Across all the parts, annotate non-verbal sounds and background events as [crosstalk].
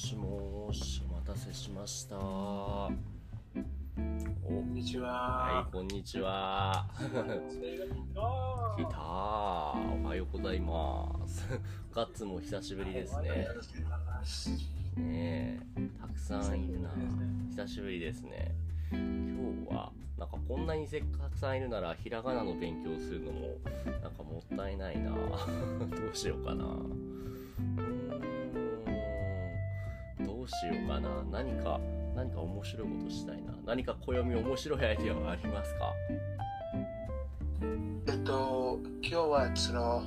しもし、お待たせしました。お、こんにちは、はいこんにちは。[laughs] 来たー。おはようございます。[laughs] ガッツも久しぶりですね。ねえ、たくさんいるな。久しぶりですね。今日は、なんかこんなにせっかくさんいるなら、ひらがなの勉強するのも、なんかもったいないな。[laughs] どうしようかな。しようかな。何か、何か面白いことしたいな。何か暦面白いアイデアはありますか？えっと、今日はその、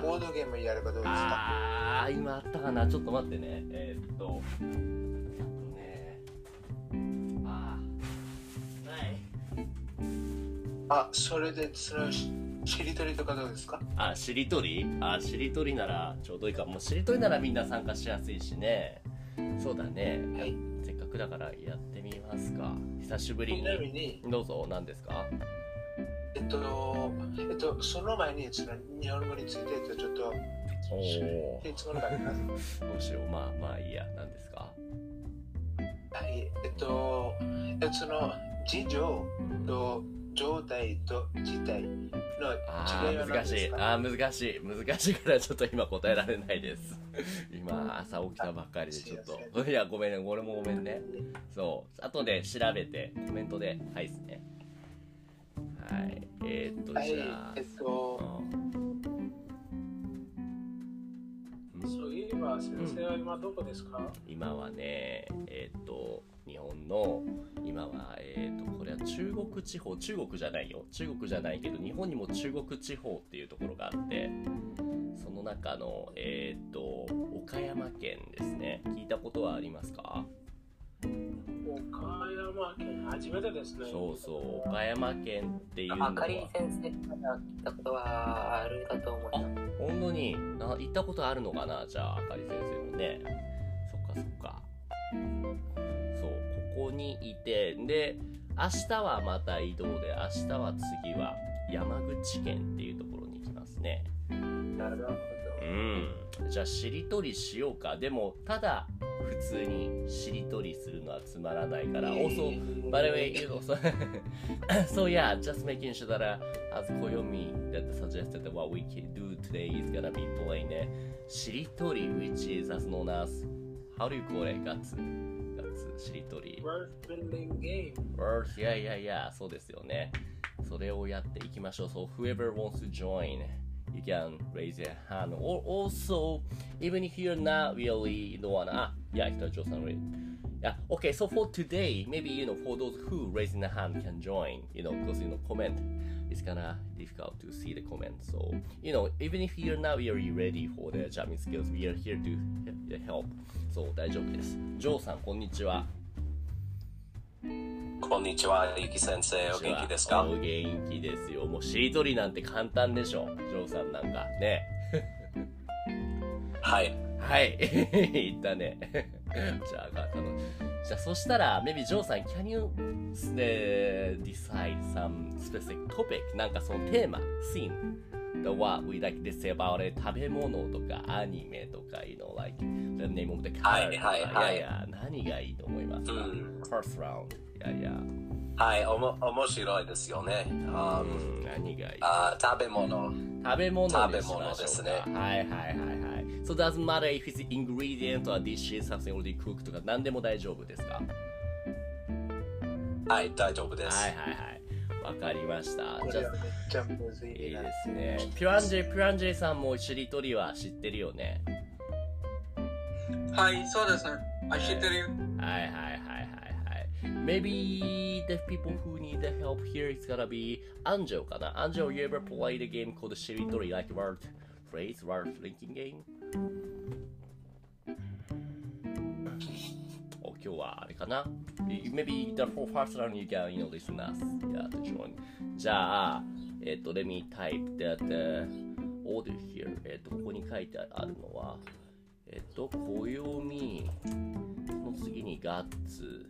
ボードゲームやればどうですか？あー、今あったかな。ちょっと待ってね。えーっと、あそれで、その、ししりとりとかどうですか？あ、しりとり？あ、しりとりならちょうどいいか。もうしりとりならみんな参加しやすいしね。そうだね。はい。せっかくだからやってみますか。久しぶりに。に、どうぞ、何ですか？えっと、えっと、その前に、その、日本語について、えっとちょっと、おー、質問があります。[laughs] どうしよう。まあまあいいや。何ですか？はい。えっと、えっと、その、事情と状態と事態のあ違いはー難しい。あー難しい。難しいからちょっと今答えられないです。[laughs] 今、朝起きたばっかりでちょっと。[laughs] いや、ごめんね。俺もごめんね。そう。後で調べて、コメントで、はいですね。はい。えー、っと、はいじゃあ、えっと、うんそういえば先生は今どこですか、今はね、えーっと、日本の、今は、えーっと、これは中国地方、中国じゃないよ。中国じゃないけど、日本にも中国地方っていうところがあって、その中の、えーっと、岡山県ですね。聞いたことはありますか？岡山県初めてですね。そうそう、岡山県っていうのはあかり先生から聞いたことはあるかと思います。本当に？な行ったことあるのかな？じゃああかり先生もねそっかそっかここにいてで明日はまた移動で明日は次は山口県っていうところに行きますねなるほど。うんじゃあしりとりしようかでもただ普通にしりとりするのはつまらないから also By the way, you know, so, yeah, just making sure that uh, as Koyomi that suggested that what we can do today is gonna be playing uh, Shiritori, which is as known as how do you call it? Gatsu, Gatsu, Shiritori. World building game. Word, yeah, yeah, yeah, そうですよね。それをやっていきましょう。So whoever wants to join, you can raise your hand. Or also, even if you're not really the one, ah, yeah, 北条さん. Yeah, okay, so for today, maybe, you know, for those who raising the hand can join, you know, because, you know, comment, it's kinda difficult to see the comment. So, you know, even if you're not really ready for the Japanese skills, we are here to he- help. So, 大丈夫です。ジョーさん、こんにちは。こんにちは、ゆき先生、お元気ですかお元気ですよ。もうしりとりなんて簡単でしょ。ジョーさんなんか。ね。はい。はい。言ったね。じゃあ、あの、じゃあそしたら、maybe ジョーさん、can you、ね、decide some specific topic? なんかそのテーマ、scene, the what we like to say about it, 食べ物とかアニメとか、you know, like, the name of the はい car とか、はいはいいやいや、何がいいと思いますか、うん ?first round. いやいや、はい、おも面白いですよね。あうん、何がいい？あ食べ物。食べ物でしましょうか食べ物ですねはいはいはいはい。So doesn't matter if it's ingredient or dishes, something already cooked とか何でも大丈夫ですかはい、大丈夫です。はいはいはい。わかりました。じゃあめっちゃむずいいいなですね。ピュアンジェ、ピュアンジェさんもしりとりは知ってるよね。はい、そうですね。あ、知ってるよ。はいはいはいはいはい。Maybe the people who need the help here is gonna be Angel かな Angel, you ever play the game called しりとり like word phrase, word linking game? はあれかな Maybe the for first round you can, you know, listen us. Yeah, to join. じゃあ、えっーと、let me type that、uh, order here. えっと、ここに書いてあるのは、えっーと、暦、その次にガッツ、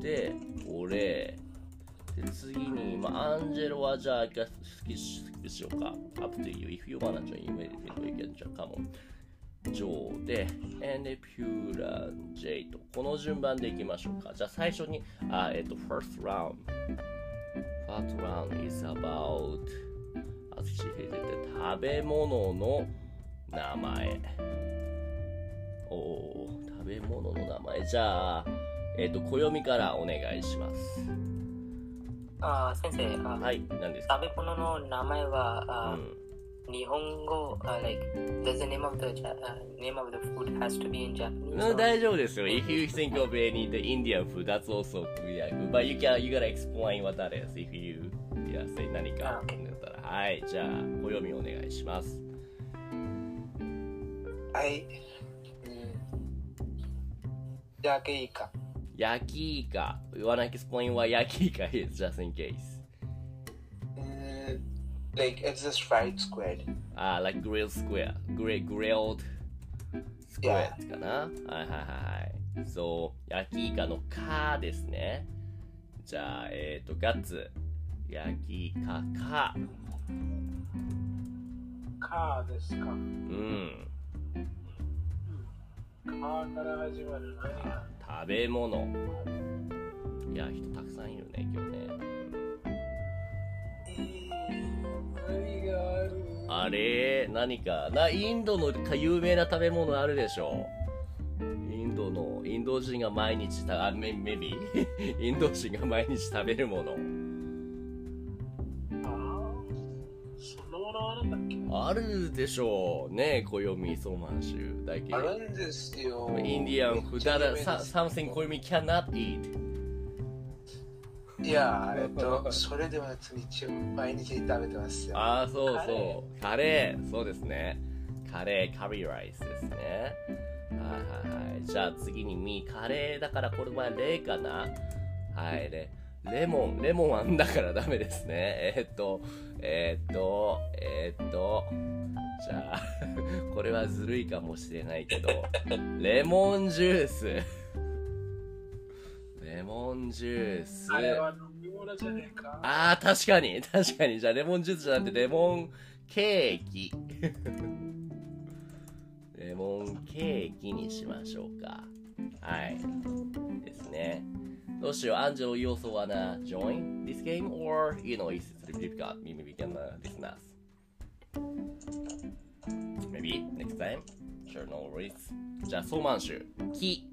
で、俺、で、次に、まあ、アンジェロはじゃあ、好きしようか。up to you. If you wanna join, you may you can just come on. ジョーで、and pure J と、この順番でいきましょうか。じゃあ最初に、あ、えっと、first round。first round is about, she said, 食べ物の名前。おおー、食べ物の名前。じゃあ、えっと、暦からお願いします。あ先生、あはい、何ですか？食べ物の名前は、うあん。日本語、あ like, does the name of the, Ja- uh, name of the food has to be in Japanese? うん or- 大丈夫ですよ。If you think of any the Indian food, that's also yeah, but you can you gotta explain what that is if you yeah say 何かあ OK だったらはいじゃあ暦お願いします。はい。うん。焼きイカ。焼きイカ。You wanna explain what 焼きイカ is just in case? うん。Like, it's just fried squid. あ、like grilled square, grill grilled square かな。はいはいはいはい。そう焼きイカの「か」ですね。じゃあえっ、とガッツ焼きイカか。カーですか。うん。カーから始まる食べ物いや人たくさんいるね今日ねあれ何かなインドのか有名な食べ物あるでしょインドのインド人が毎日たあメメビインド人が毎日食べるもの。あるでしょうね暦ソーマン州だけあるんですよ。インディアンフだらさ something 暦 cannot eat いや、えっと、それでは日毎日食べてますよ。ああそうカレそうカレー。そうですね。カレーカリーライスですね。はいはいはい。じゃあ次にミカレーだからこれはレかな。はいレレモン。レモンはんだからダメですね。えーっとえーっとえーっとじゃあ [laughs] これはずるいかもしれないけど。レモンジュースンジュースあれは飲み物じゃねえか。ああ、確かに、確かに。じゃあ、レモンジュースじゃなくて、レモンケーキ。レモンケーキにしましょうか。はい。ですね。どうしよう、アンジェロ、you also wanna join this game? Or, you know, it's difficult. Maybe we can uh, listen us. Maybe next time? Sure, no worries. じゃあ、ソーマン州。木。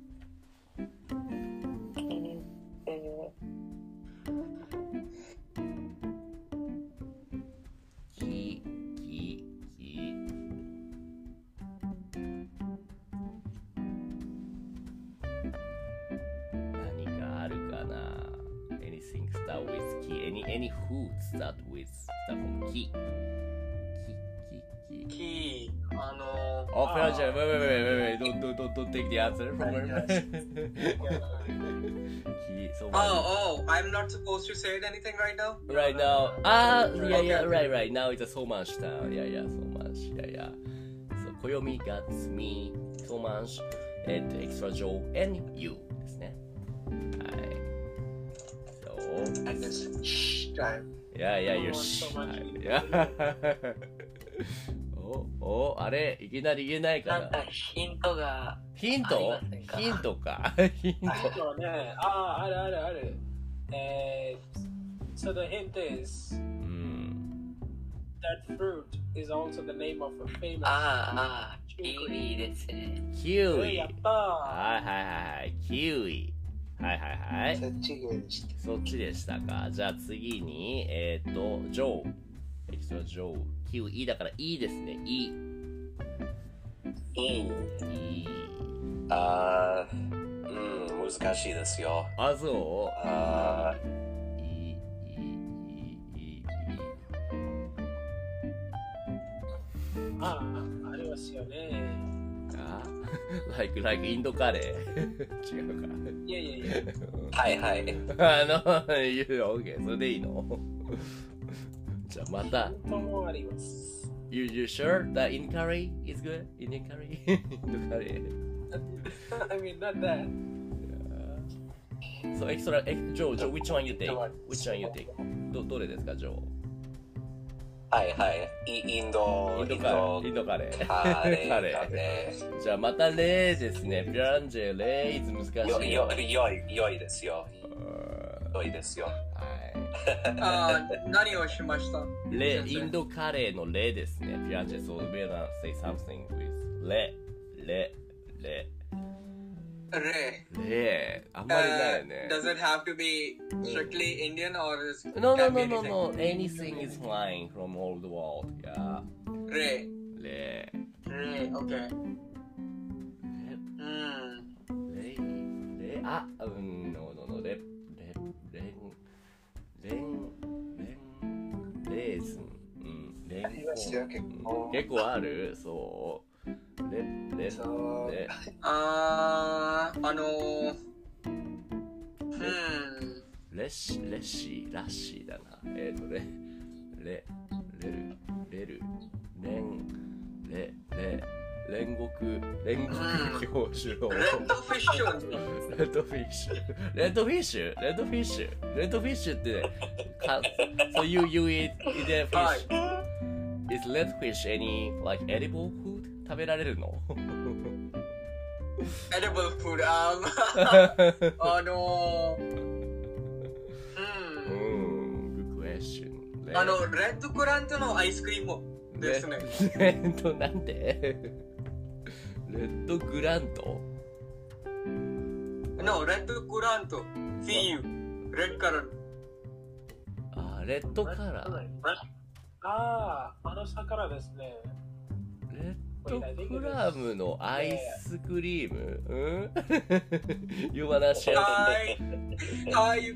の Oh, Francia, wait, wait, wait, wait, wait, don't, don't, don't, don't take the answer from her. [laughs] き、そう Oh, oh, I'm not supposed to say anything right now? Right now, ah, yeah, yeah, right, right. Now it's a so much town. Yeah, yeah, so much. Yeah, yeah. So, Koyomi got me, so much, and extra Joe, and you ですね。はい。So, And this shh time. yeah, yeah, you're So sh- much. [laughs] Yeah. お、お、あれ、いきなり言えないかななんか。ヒントが、[laughs] ヒント？ヒントか？ヒント。そうね。ああ、あるあるある。えー、so the hint is うん。that fruit is also the name of a famous ああ、ああ、キウイですね。キウイ。やったーはいはいはいはい。キウイ。はいはいはい。そっちがでした。そっちでしたか。じゃあ次に、えっ、と、ジョー。エキストラジョー。キウイだから、いいですね。いい。いい。いい。あー、うん、難しいですよ。あ、そあう？いい、いい、いい、いい、いい。ああ、ありますよね。あ [laughs] like, like インドカレー？[laughs] 違うか。いやいやいや。ーはいはい。[laughs] あの、言うよ、OK。それでいいの？じゃあまた。もあります。You, you sure that Indian curry is good? Indian curry? インドカレー。I mean, not that. So extra, eh, Joe, Joe, which one you take? Which one you take? ど、どれですか、Joe? はいはい。イインド、インドカレー。インドカレー。カレー。カレーじゃあまたレーですね。ピランジェ、レーイズ難しー。よ、いよ、よい、よいですよ。うよいですよ。ああ、何をしました？レ、インドカレーのレですね。ピアチェソーベラ something with does it have to be strictly Indian or is no no no no no. Anything is flying from all the world yeah. レーズン。うん、レンありますよ結構ある？そう。レ、レ、そうレ、あーあのーうんレッシ、レッシー、ラッシーだな。えっ、ー、と、レ、レ、レル、レル、レン、レ、レ、煉獄、煉獄教授の。レッドフィッシュレッドフィッシュ？レッドフィッシュ？レッドフィッシュ？レッドフィッシュ？って、か So you, you eat, a は fish. い Is red fish any like edible food? 食べられるの？Edible food あー [laughs] あのー.あのレッドクラントのアイスクリームですねえっと、なんでレッドグラント？No レッドクラント See you レッドカラー。あ、レッドカラー。ああ、あの魚ですね。レッドクラムのアイスクリーム？うん ?You wanna share, Hi Hi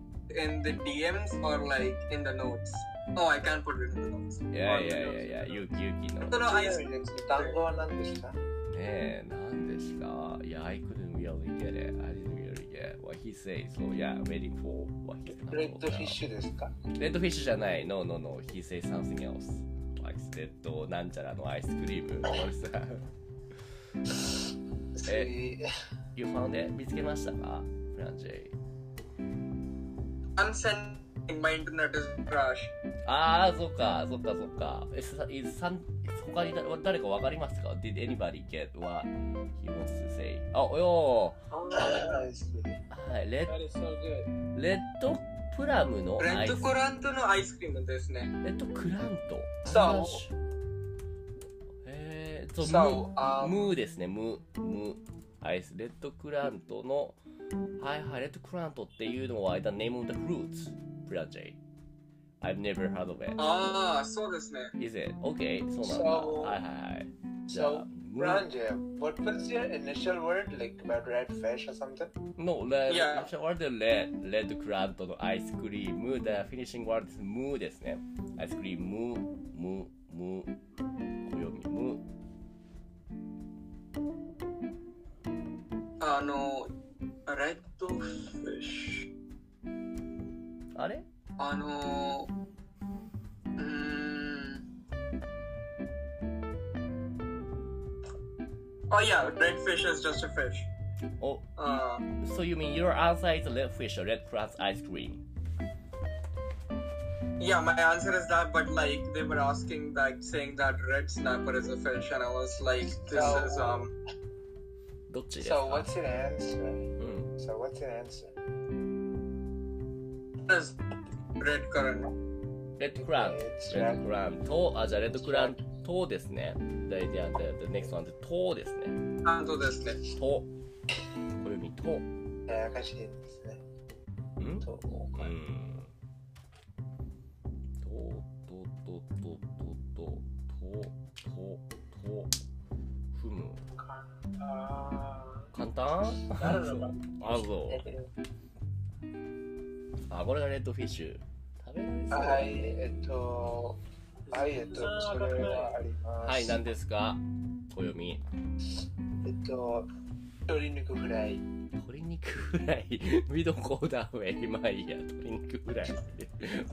in the DMs or like in the notes? Oh, I can't put it in the notes. Yeah, yeah, yeah, yeah. ゆきゆきの。ねそのアイス単語は何でしたえ、なんでしたいや、I couldn't really get it. I didn't really get what he says. So, yeah, waiting for what he's gonna レッドフィッシュですかレッドフィッシュじゃない。No, no, no. He says something else. Like, レッドなんちゃらのアイスクリーム。え You found it? 見つけましたかフランジェイ。My internet is. ああ、そっか、そっか、そっか。え、さ、いさん、他にだ誰かわかりますか ?Did anybody get what he wants to say? あ、よアイスクリームーはい、レ good. レッドプラムのレッドクラントのアイスクリームですね。レッドクラント？そうえー、そう、ムー、ムーですね、ムー、ムー。アイス、レッドクラントの、はいはい、レッドクラントっていうのは、the name of the fruits, プランジェイ。I've never heard of it. ああ、そうですね。Is it? Okay, そうなんだ。はいはいはい。じゃあ Ranja, what was your initial word like about red fish or something? No, red, Yeah. initial word で red, red クラントのアイスクリーム、the finishing word is ムーですね。アイスクリーム、ム、ム、暦、ム。あの、レッドフィッシあれュ。あの、うーん。Oh yeah, red fish is just a fish. お、あ So you mean your answer is red fish or red crust ice cream? Yeah, my answer is that, but like they were asking, like saying that red snapper is a fish, and I was like, this So- is um. どっちですか？So what's your answer? うん。So what's your answer? is red currant. レッドクラン It's レッドクランと、あ、じゃあレッドクランとですね。next one で、とですね。あとですね。と。暦と。ややかしいですね。ん？とうん。と、と、と、と、と、と、と、と、と、ふむ。あ簡単？あ、そう。あ、これがレッドフィッシュ。食べられそう。はい、えっと、はい、えっと、それはあります。はい、何ですか？暦。えっと、鶏肉フライ。鶏肉フライ？We don't go that way. まあいいや。鶏肉フライ。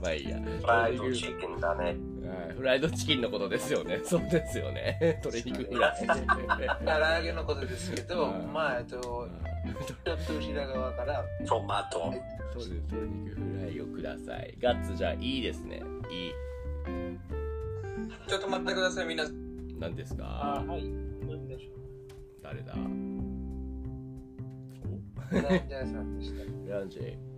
まあいいや。フライドチキンだね。はいフライドチキンのことですよね。[laughs] そうですよね。鶏肉フライ。[laughs] 唐揚げのことですけど、うんまあ、えっと、ちょっと後ろ側から、トマト。そうです。鶏肉フライをください。ガッツじゃあいいですね。いい。ちょっと待ってください、みんな。何ですあかはい。なんでしょう。誰だ？ランジャーさんでした。おランジェ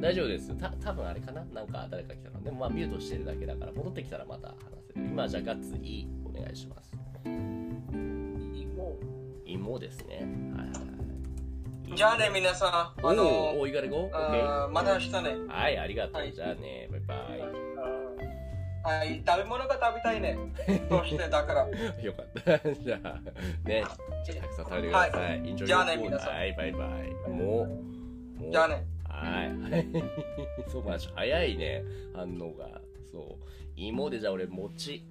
大丈夫です。た多分あれかな？なんか誰か来たの？でもまあミュートしてるだけだから戻ってきたらまた話せる。今じゃあガッツいいお願いします。芋。芋ですね。はいはいはい。じゃあね、皆さん。あおのお、おいがれごまた明日ね。はい、ありがとう。はいじゃあね、バイバあはい、食べ物が食べたいね。[laughs] どうしてだから。イ。[laughs] よかった。[laughs] じゃあ、ね、じゃあたくさん食べてください。Enjoy じゃあね皆さんはい、バイバイ。もう、もう。じゃあね。はい。[laughs] そうまし、早いね、反応が。そう。芋でじゃあ俺、餅。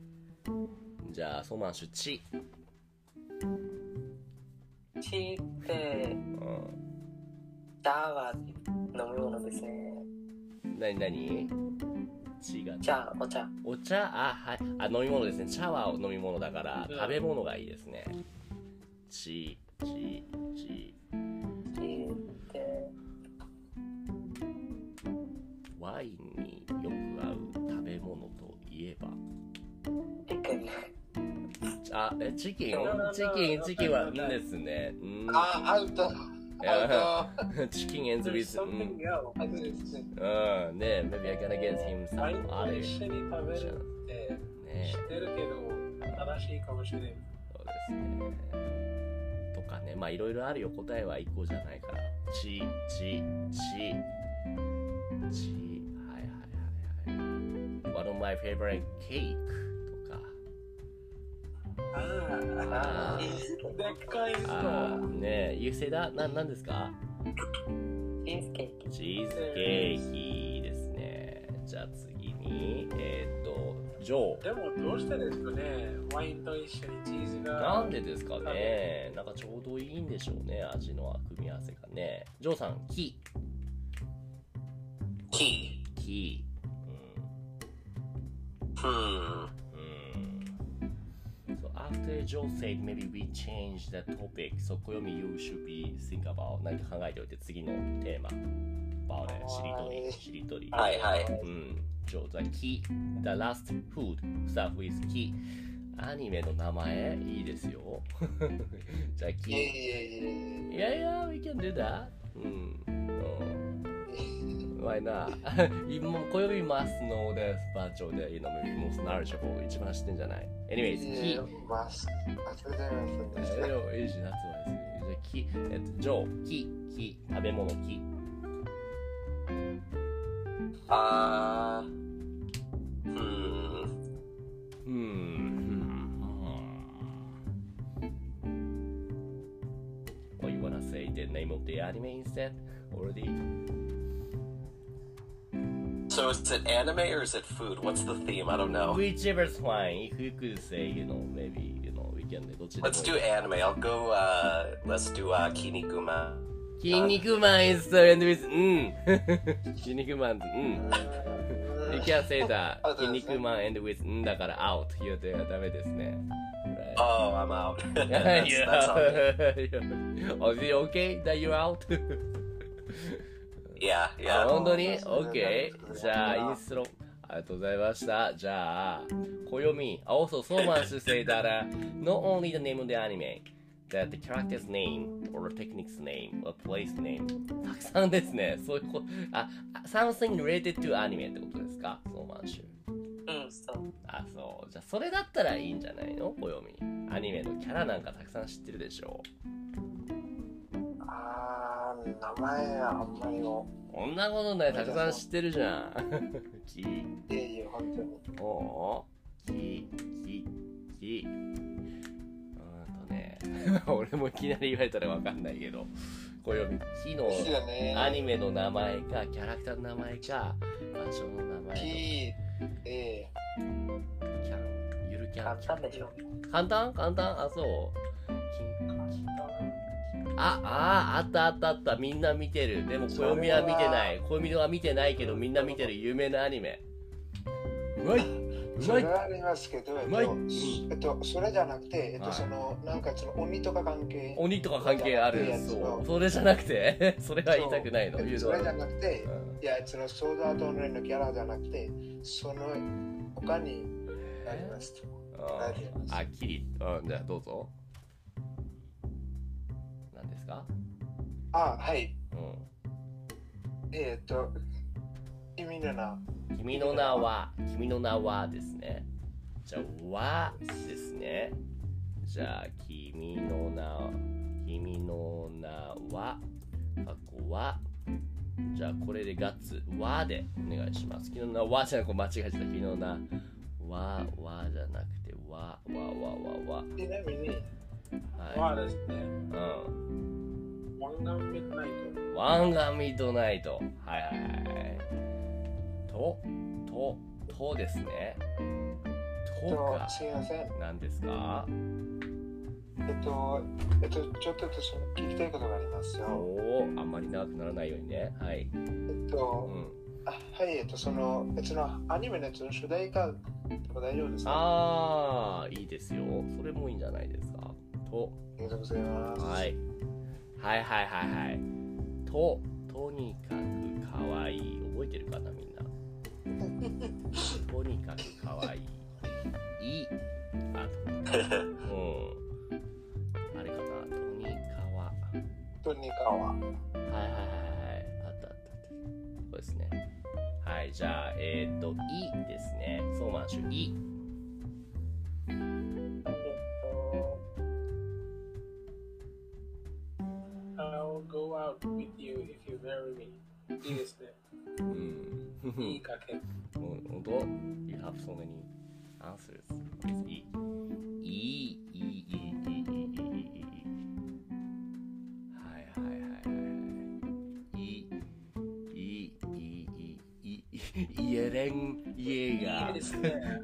じゃあ、ソマンシュ、チ。チーって、うん。チャーは飲み物ですね。なになにチが。茶、お茶。お茶？あ、はい。あ、飲み物ですね。茶は飲み物だから、うん食べ物がいいですね。チ、チ、チ。チーって、ワインによく合う食べ物といえば？チキン。あ、え、チキン？うんチキン、チキンは、んですね。うん。あ、アウト。アウ [laughs] チキン ends with、maybe I gonna get him some other 一緒に食べるってね知ってるけど、正しいかもしれない。そうですね。とかね、まあいろいろあるよ。答えは一個じゃないから。ち、ち、ち、ち、はいはいはいはい。One of my favorite cake とか。あああ、でっかいあの。ーね You say that? な、なんですか？チーズケーキ。チーズケーキですね。じゃあ次に、えーっと、ジョー。でもどうしてですかね？ワインと一緒にチーズが。なんでですかね？なんかちょうどいいんでしょうね味の組み合わせがねジョーさんキキキー。Hmm. うんうん So after Joe said maybe we change the topic so Koyomi you should be think about 何か考えておいて次のテーマ about it しりとりしりとりはいはい。うん、上手だ。キ、the last food, start with キ。アニメの名前いいですよ。じゃあ、キ。えいやいや、we can do that. うん。うん。前な、今も今日マスのでバーチャルでいいのも、うナレッジャブ一番知てんじゃない。Anyways、えー、キー。マス、あ、そうだよ、そ。え、いじゃん、です。じゃキ、えっと、ジョー、キー、食べ物、キー。あうん。うん。うーん。What you wanna say the name of? So is it anime or is it food? What's the theme? I don't know. Whichever's fine. If you could say, you know, maybe, you know, we can どっちでもいい Let's do anime. I'll go, uh, let's do, uh, Kinikuma. 筋肉マン is the end with う[laughs] ん。筋肉マン、うん。You can't say that. [laughs] アウト筋ですね肉マン end with うんだから out 言うてはダメですね。 Oh, I'm out. [laughs] that's, yeah. that's all good. Oh, is it okay that you're out? いや、本当に ?OK。じゃあ、インストロ。ありがとうございました。じゃあ、コヨミ、アオソソーマンスセイダラ、ノーオンリーダネームでアニメ。That the character's name, or technique's name, or place name. たくさんですね。そういうこあ、something related to anime ってことですか？ソーマンシュ。うん、そう。あ、そう。じゃあ、それだったらいいんじゃないの？およみ。アニメのキャラなんかたくさん知ってるでしょう。あー、名前あんまりも。こんなことない、たくさん知ってるじゃん。きいえいえ、本当に。おうき、き、き。うーんとね、[laughs] 俺もいきなり言われたらわかんないけど、暦、木の。アニメの名前か、キャラクターの名前か、場所の名前とキー、えキや簡単でしょ。簡単？簡単？あ、そう。きあ、あー、あったあったあった。みんな見てる。でも、暦は見てない。暦は見てないけど、みんな見てる有名なアニメ。うまいうまいそれはありますけど、えっと、えっと、それじゃなくて、えっと、はいその、なんかその鬼とか関係。鬼とか関係ある。そう。それじゃなくて、[laughs] それは言いたくないの？それじゃのなくて、うんいや、そのソードアートオンラインのキャラじゃなくて、その他にあります。あーあ、キリ。うん、じゃあどうぞ。何ですか？あ、はい。うん。えっと、君の名。君の名は、君の名はですね。じゃあ、はですね。じゃあ、君の名、君の名は、過去は、じゃあ、これでガッツ、はでお願いします。君の名はじゃなくて、間違えちゃった。君の名は、はじゃなくて、は、わ、わ、わ、わ。ちなみに、ははですね、い。うん。ワンガンミッドナイト。ワンガンミッドナイト。はいはいはい。と、と、とですね。ととか、すいません。何ですか？えっと、えっと、ちょっとその聞きたいことがありますよ。おお、あんまり長くならないようにね。はい。えっうと、ん。あはい、えっと、その、えそのアニメのやつの主題歌とか大丈夫ですか？ああ、いいですよ。それもいいんじゃないですか？と、ありがとうございます。はい。はいはいはいはい。と、とにかくかわいい。覚えてるかな、みんな？[laughs] とにかくかわいい。いい。あと、うん。あれかな、とにかわ。とにかは。はいはいはいはい。あったあったあった。そうですね。はい、じゃあ、えっ、ー、と、いですね。そうまんしゅ、い。I'll go out with you if you marry me. いいです。はいはいはいはい。いい、いい、いイエレン・イエーガ。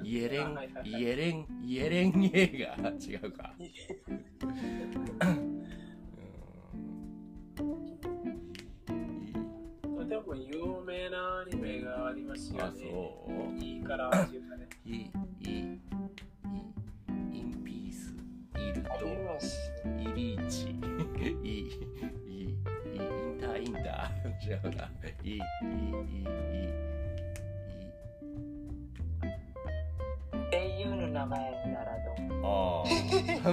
イエレンはいはいは、いイエレン、イエレン・イエーガー。違うか。そういいからっていうかね。いい、いい、いい、インピース、イルありト、ます。イリーチ、いい、いい、いい、インターインター。違うな。いい、いい、いい、いい、いい。声優の名前なら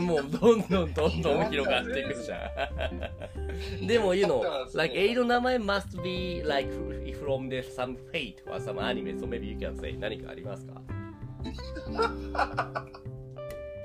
もうどんどんどんどん広がっていくじゃん。でも、you know, like, 英の名前 must be like from the some fate or some anime, so maybe you can say 何かありますか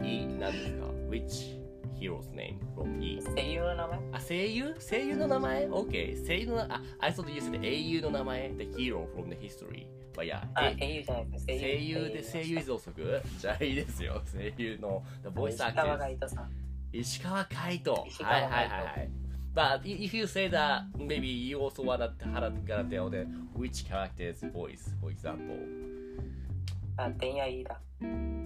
いい、何ですか ?Which hero's name from E? 声優の名前あ、声優声優の名前 ?OK。声優のな、あ、I thought you said 英雄の名前 ?The hero from the history. But yeah, あ、え声優じゃなくて声優。声優で声優増足じゃあいいですよ。声優の The voice 石川 actor. が糸さん。石川海人。はいはいはいはい。But if you say that, maybe you also wanna gonna tell the which character's voice, for example. あ、天野飯田。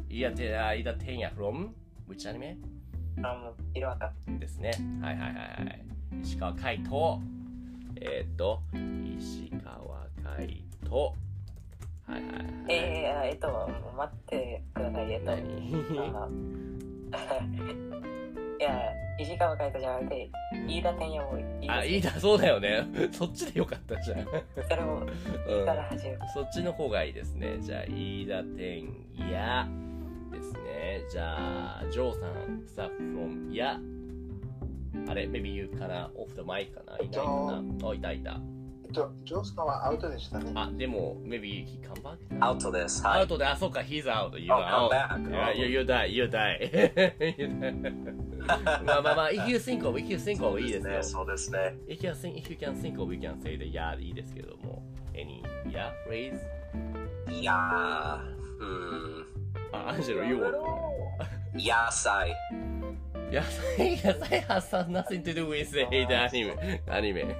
いや、てあ、いだ天也 from which anime? あ、もう、いるわか。ですね。はいはいはいはい。石川海人。えーっと、石川海人。はいはいはい。えー、あえっと、待ってください。えっと、いや、石川海人じゃなくて、飯田天也もいいあ、いいだ、そうだよね。そっちでよかったじゃん。それも、うんから始める。そっちの方がいいですね。じゃあ、飯田天也ですね。じゃあ、ジョーさん、スタッフ from や。あれ、maybe you かな off the mic かないないかなあ、いたいた。えっと、ジョーさんはアウトでしたね。あ、でも、maybe he come back? アウトです。はい。アウトで、あ、そっか、he's out. You Oh, are come out. back. Yeah, you, you die, you die. まあまあまあ、if you think of, if you think そ of。いいですよ。そうですね。If you, think, if you can think of, we can say the yeah でいいですけども。Any yeah phrase? いやー、うん。あ、アンジェロ、you want? 野菜。野菜、野菜 has nothing to do with the anime. anime.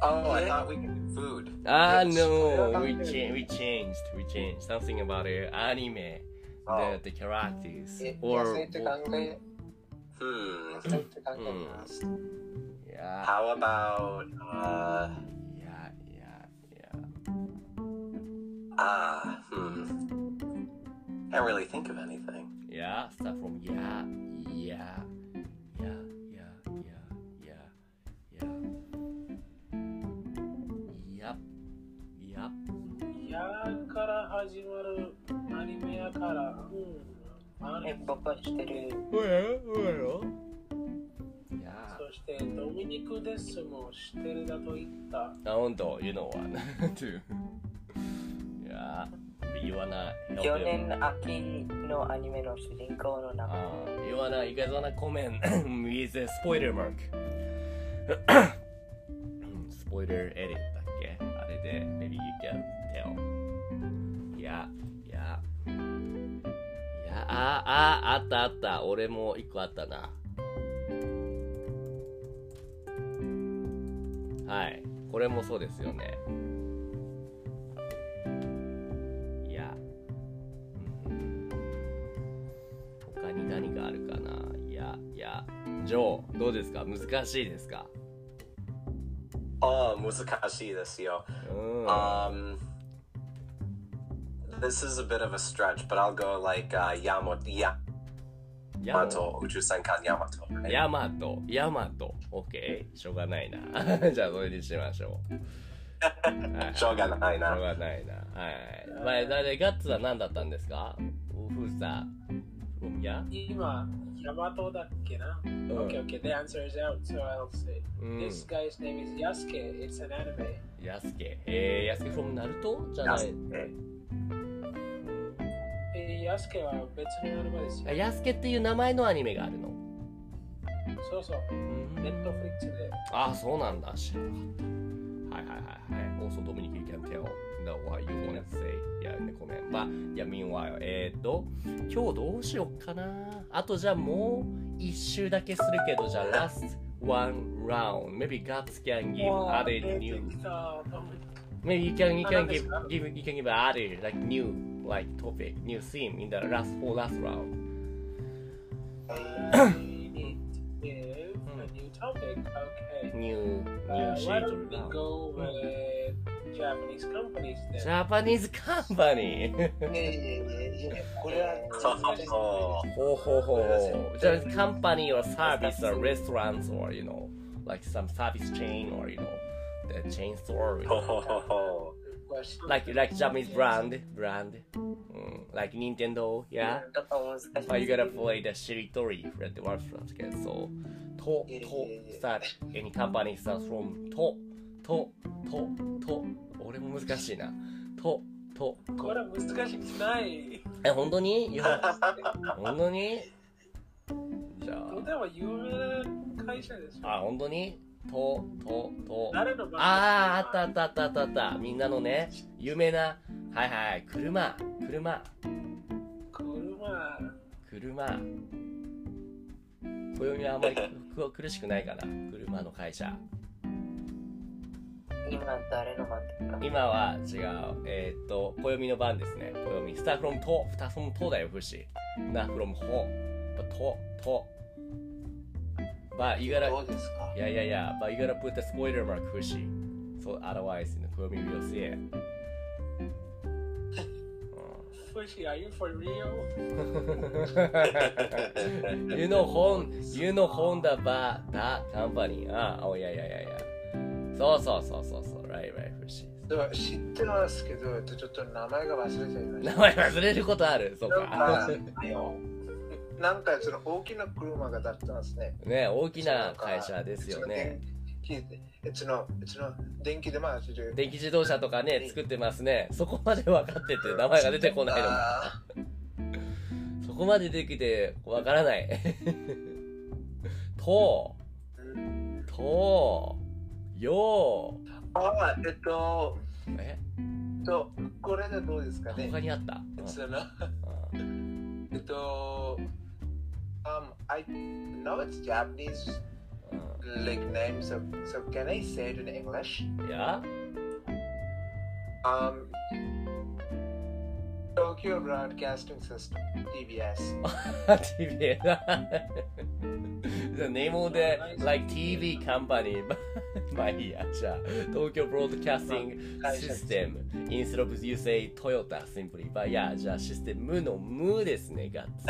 Oh, I thought we could do food. Ah, Yes. no, we changed, we changed, we changed something about uh, anime. Oh. the, the characters え or 野菜って考え、Hmm. 野菜って考えます。yeah How about uh yeah yeah yeah ah hmm. Can't really think of anything. yeah start from yeah yeah yeah yeah yeah yeah yeah yep yep やから始まるアニメやから。うん。あえれ、僕は知ってる。 where where yeah そしてドミニク・デスも知ってるだと言った。あ、本当 You know one [laughs] too But you wanna help 去年秋のアニメの主人公の名前。Uh, you wanna, you guys wanna comment with a spoiler mark? spoiler edit だっけあれで maybe you can tell. いや、いや、いや、あ、あ、あったあった。俺も一個あったな。はい。これもそうですよね。ジョーどうですか難しいですか Oh, Musakashi this yo. うん Um this is a bit of a stretch, but I'll go like uh Yamato ヤ Yamato Ujusenkan Yamato. right? ヤマトヤマトオッケーしょうがないなじゃあそれにしましょうはいしょうがないなしょうがないなはいまあガッツは何だったんですかフーサーや今、ヤマトだっけな、?Okay, okay, the answer is out, so I'll say. うん This guy's name is Yasuke. It's an anime. ヤスケえー、ヤスケ from ナルトじゃない Yasuke. えー、ヤスケは別のアニメですよあ。ヤスケっていう名前のアニメがあるの？そうそう。うんネットフリックスで。あ、そうなんだ。知らなかった。はいはいはいはい。Also, Dominic, you can tell the what you want to say. Yeah, in the comment. But, yeah, meanwhile, えーっと、今日どうしよっかな。あとじゃあもう一周だけするけど、じゃあ last one round. Maybe Guts can give わあ other 出て new. Maybe you can you あ can give give you can give other like new like topic, new theme in the last for last round. Topic. Okay. New Uh, new why sheet don't we go with Japanese companies then? Japanese company. いやいやいやいやこれは、 Oh, ほうほうほう。じゃあ、company or service or restaurants or, you know, like some service chain or, you know, the chain store. You ho, know, ho, ho, ho. [laughs] Question. like, like Japanese brand, brand. Mm, like Nintendo, yeah? ちょっと難しい。 But you gotta play the territory for the word from again. So, to, to, start, any company starts from to, to, to, to. 俺も難しいな。と、と、これ難しくない。え、本当に？いや [laughs] 本当に？じゃあ。とても有名な会社ですよ。あ、本当に？と、と、と。誰の番ああ、あったあったあったあったあった。みんなのね、有名な、はいはい、車、車、車。車。暦はあんまりく苦しくないかな。車の会社。今誰の番ですか？今は違う。え、っと暦の番ですね。暦。スタフロントスターフロムトだよ不思議なフロンホトトバイガラどうですか？いやいやいやバイガラプータスポイラーマーク不思議そうアドワイスの暦を見せえ Are you for real? you know, Honda, you know, Honda, ba, da, company. Ah, oh, yeah, yeah, yeah, yeah. そうそうそうそうそう。Right, right, Fushi. では知ってますけど、ちょっと名前が忘れちゃいまし名た。前忘れることある。そうか。か、なんかその大きな車がだったんですね。ね、大きな会社ですよね。その、その電気で回してる。電気自動車とかね、作ってますね。そこまで分かってて名前が出てこないの。あそこまで出てきてわからない。[laughs] と、ーと、よあ、えっと、う。ええっと、これでどうですかね他にあった、その、うんえっと、um, I know it's Japanese う like name, so so can I say it in English? んいや Um, so Tokyo Broadcasting System, TBS. [laughs] TV the name of the like TV company まあいいやじゃあ東京 Broadcasting System instead of you say Toyota simply but いやじゃあシステムの無ですねガッツ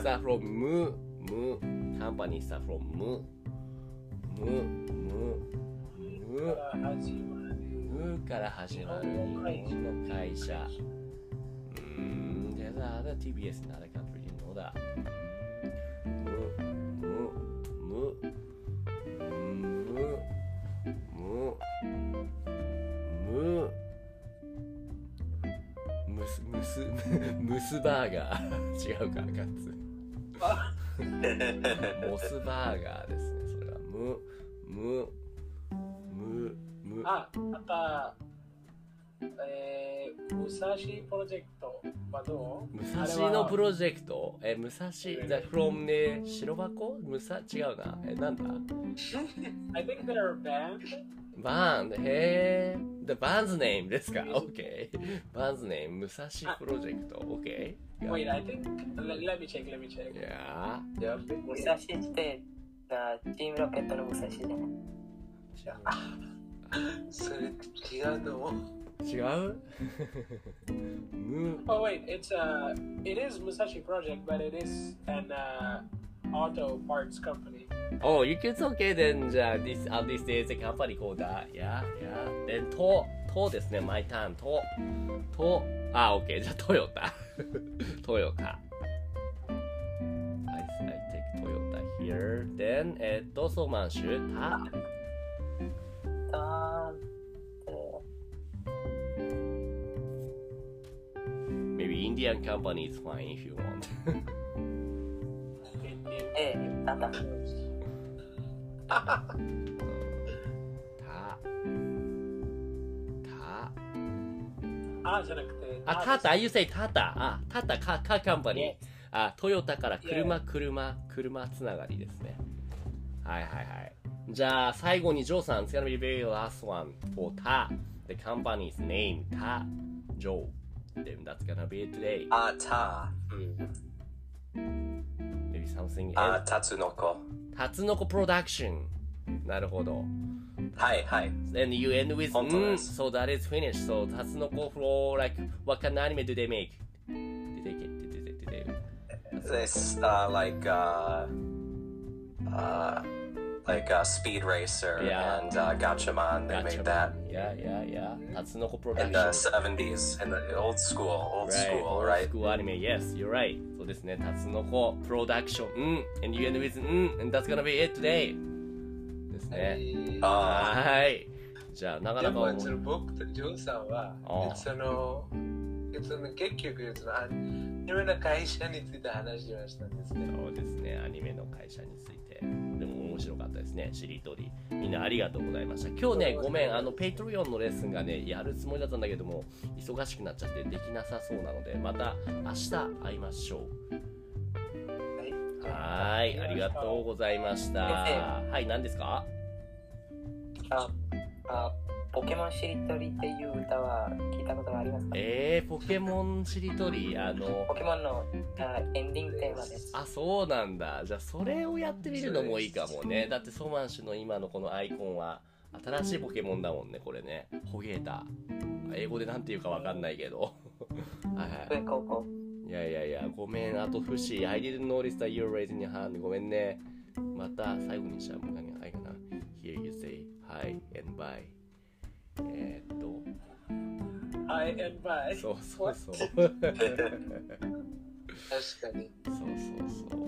start from 無無 company start from 無無無無。無から始まる日本の会社うーん there's other TBS in other country you know that 無無無無無ムスムスムスバーガー違うかガッツモスバーガーですねそれは無無無無あ、あった。えー、武蔵プロジェクトはどう？武蔵野プロジェクト？え、武蔵、じゃ from ね、白箱？武蔵違うな。え、なんだ？[laughs] I think they're a band. バーン、へー。The band's name ですか ?OK。band's name 武蔵プロジェクト？OK。Wait, I think. Let, let me check, let me check. いや武蔵って、あチームロケットの武蔵じゃない？それ違うと思う。ー、違うむ、Oh wait, it's uh, it is Musashi Project, but it is an uh, auto parts company. Oh, you can okay then じゃあ this, uh, this is a company called that. Yeah, yeah. Then と、とですね、my turn と、と、あ、OK。じゃあトヨタ。トヨタ。I, I take Toyota here. Then, えっと、ソーマンシュ、た、あインディアンカンパニーズファインフィオワント。ええ、なんだ。た。た。あじゃなくて。あ、たた、あ、ゆせい、たた、あ、たた、か、か、カンパニー。あ、トヨタから車、車、車つながりですね。はいはいはい。じゃあ、最後に、ジョーさん、it's gonna be very last one for た。the company's name, た、ジョー。Then that's gonna be it today. あた、Maybe something あ else. たつのこ。タツノコプロダクション。なるほど。はいはい。And you end with 本当うん、です so that is finished. So タツノコ for like what kind of anime do they make? Did they get did they, did they This uh like uh uh like uh Speed Racer Yeah. and uh Gatchaman. They made that Yeah, yeah, yeah. タツノコプロinダク the ション。 seventies in the old school, old Right, school, old right? school anime. Yes, you're right. そうですね。タツノコプロダクション。うん。And you end with うん。And that's gonna be it today. ですね。あはい。じゃあ、なかでなか面白いもその僕とジョーさんはああそのその結局そのアニメの会社について話しましたんですね。そうですね、アニメの会社について。 面白かったですね、しりとり。みんなありがとうございました。今日ね、ごめん、あの、 Patreon のレッスンがね、やるつもりだったんだけども、忙しくなっちゃってできなさそうなので、また明日会いましょう。はーい、ありがとうございました。はい、何ですか？あ、あ、ポケモンしりとりっていう歌は聞いたことがありますか？えー、ポケモンしりとり、あのポ、ケモンのあエンディングテーマです。あ、そうなんだ。じゃあ、それをやってみるのもいいかもね。だって、ソマンシュの今のこのアイコンは、新しいポケモンだもんね、これね。ホゲータ。英語でなんて言うかわかんないけど。[laughs] はいは。い。いやいやいや、ごめん。あと、フシ。I didn't notice that you're raising your hand. ごめんね。また、最後にしちゃう。何がないかな。Here you say hi and bye. えー、っと、Hi and bye. そうそうそう。そう確かにそうそう。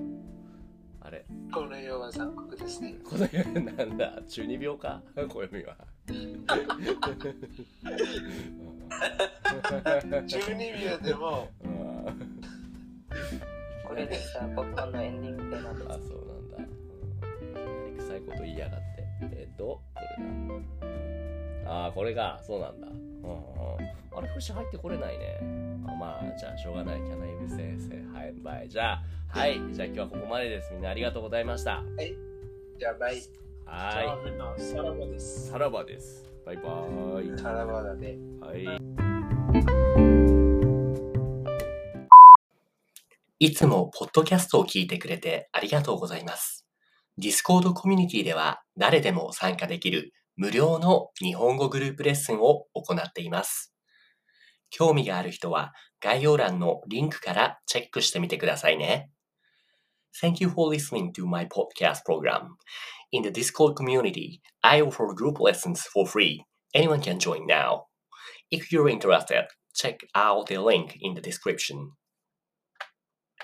あれこの世は残酷ですね。この世なんだ？中二病か？暦は12秒でもうんこれでさ、ポケモンのエンディングテーマです。あそうなんだうん臭いこと言いやがってえっ、とどれだああこれがそうなんだ。うんうん。あれ節入ってこれないね。あまあじゃあしょうがない。キャナイブ先生はいバイ。じゃあはい。じゃあ今日はここまでです。みんなありがとうございました。じゃあバイ。はじゃあみんな、さらばでいす。さらばです。バイバーイ。さらばだね。はい。いつもポッドキャストを聞いてくれてありがとうございます。Discord コミュニティでは誰でも参加できる無料の日本語グループレッスンを行っています。興味がある人は概要欄のリンクからチェックしてみてくださいね。Thank you for listening to my podcast program. In the Discord community, I offer group lessons for free. Anyone can join now. If you're interested, check out the link in the description.